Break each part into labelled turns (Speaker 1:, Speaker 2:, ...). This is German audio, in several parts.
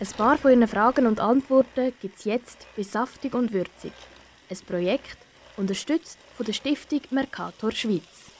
Speaker 1: Ein paar von Ihren Fragen und Antworten gibt es jetzt bei Saftig und Würzig. Ein Projekt, unterstützt von der Stiftung Mercator Schweiz.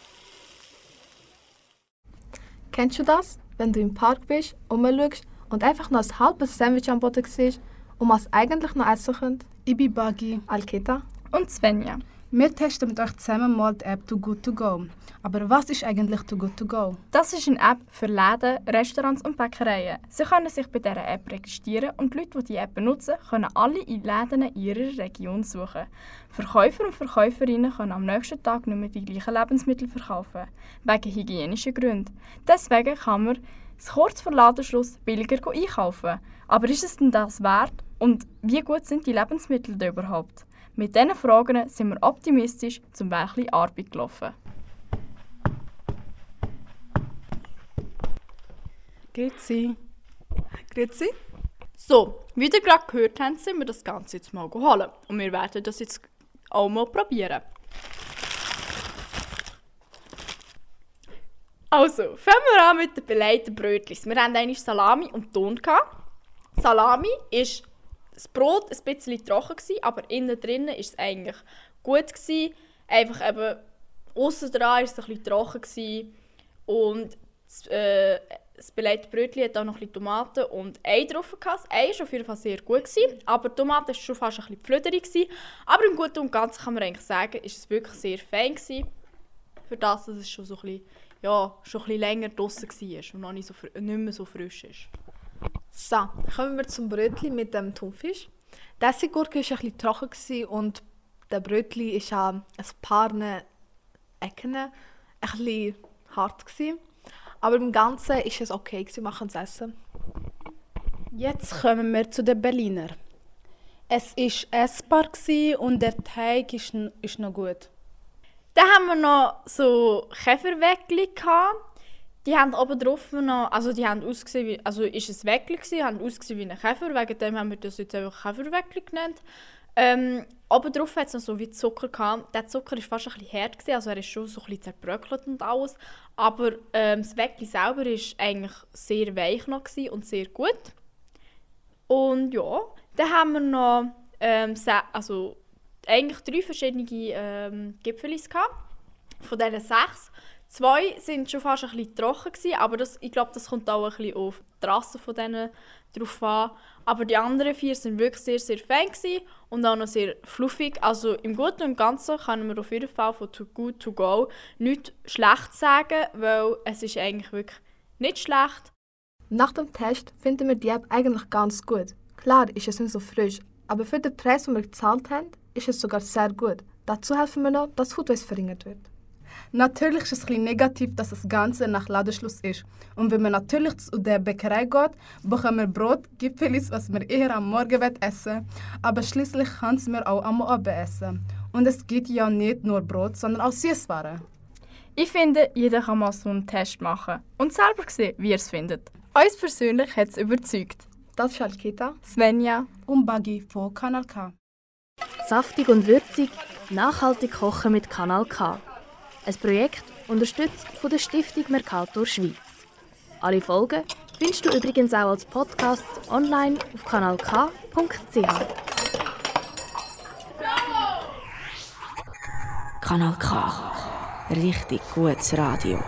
Speaker 2: Kennst du das, wenn du im Park bist, umschaust und einfach noch ein halbes Sandwich am Boden siehst und was eigentlich noch essen könnt?
Speaker 3: Ich bin Buggy.
Speaker 2: Alketa?
Speaker 4: Und Svenja.
Speaker 3: Wir testen mit euch zusammen mal die App Too Good To Go. Aber was ist eigentlich Too Good To Go?
Speaker 4: Das ist eine App für Läden, Restaurants und Bäckereien. Sie können sich bei dieser App registrieren und die Leute, die die App benutzen, können alle in Läden in ihrer Region suchen. Verkäufer und Verkäuferinnen können am nächsten Tag nicht mehr die gleichen Lebensmittel verkaufen, wegen hygienischen Gründen. Deswegen kann man es kurz vor Ladenschluss billiger einkaufen. Aber ist es denn das wert? Und wie gut sind die Lebensmittel denn überhaupt? Mit diesen Fragen sind wir optimistisch zum Werkli Arbeit gelaufen.
Speaker 3: Grüezi.
Speaker 5: Grüezi. So, wie ihr gerade gehört habt, sind wir das Ganze jetzt mal geholt. Und wir werden das jetzt auch mal probieren. Also, fangen wir an mit den belegten Brötchen. Wir hatten eigentlich Salami und Ton. Salami ist das Brot ein bisschen trocken, gewesen, aber innen drinnen ist es eigentlich gut. Gewesen. Einfach eben, außen dran war es ein bisschen trocken. Gewesen. Und das, äh, das belegte Brötchen hat auch noch ein Tomaten und Ei drauf. Gehabt. Ei war auf jeden Fall sehr gut, gewesen, aber die Tomaten war schon fast ein bisschen flüderig. Gewesen. Aber im Guten und Ganzen kann man eigentlich sagen, ist es wirklich sehr fein gewesen. Für das, dass es schon so ein bisschen, ja, schon ein bisschen länger draußen war und noch nicht, so, nicht mehr so frisch ist.
Speaker 2: So, kommen wir zum Brötchen mit dem Thunfisch. Die Essiggurke war ein bisschen trocken und der Brötchen war an ein paar Ecken ein bisschen hart. Gewesen. Aber im Ganzen war es okay, gewesen, wir können es essen.
Speaker 3: Jetzt kommen wir zu den Berliner. Es war essbar und der Teig ist, ist noch gut.
Speaker 5: Dann haben wir noch so Käferweckli Die haben oben drauf noch, also die haben ausgesehen wie, also ist es Weckli gewesen, haben ausgesehen wie ein Käfer, wegen dem haben wir das jetzt einfach Käferweckli genannt. Ähm, oben drauf hat es noch so wie Zucker gehabt. Der Zucker war fast ein bisschen hart, gewesen, also er ist schon so ein bisschen zerbröckelt und alles. Aber ähm, das Weckli selber war eigentlich sehr weich noch und sehr gut. Und ja, dann haben wir noch ähm, also eigentlich drei verschiedene ähm, Gipfelis gehabt. Von diesen sechs. Zwei sind schon fast ein bisschen trocken gewesen, aber das, ich glaube, das kommt auch ein bisschen auf die Rasse von denen drauf an. Aber die anderen vier sind wirklich sehr, sehr fein und auch noch sehr fluffig. Also im Guten und Ganzen kann man auf jeden Fall von Too Good To Go nichts schlecht sagen, weil es ist eigentlich wirklich nicht schlecht.
Speaker 2: Nach dem Test finden wir die App eigentlich ganz gut. Klar ist es nicht so frisch, aber für den Preis, den wir gezahlt haben, ist es sogar sehr gut. Dazu helfen wir noch, dass Food Waste verringert wird.
Speaker 3: Natürlich ist es ein negativ, dass das Ganze nach Ladenschluss ist. Und wenn man natürlich zu der Bäckerei geht, bekommen wir Brot, Gipfelis, was wir eher am Morgen essen Aber schließlich können wir auch am Abend essen. Und es geht ja nicht nur Brot, sondern auch Süßwaren.
Speaker 4: Ich finde, jeder kann mal so einen Test machen und selber sehen, wie er es findet. Uns persönlich hat es überzeugt.
Speaker 2: Das ist Alkita,
Speaker 4: Svenja
Speaker 3: und Buggy von Kanal K.
Speaker 1: Saftig und würzig, nachhaltig kochen mit Kanal K. Ein Projekt unterstützt von der Stiftung Mercator Schweiz. Alle Folgen findest du übrigens auch als Podcast online auf kanalk.ch.
Speaker 6: Kanal K. Richtig gutes Radio.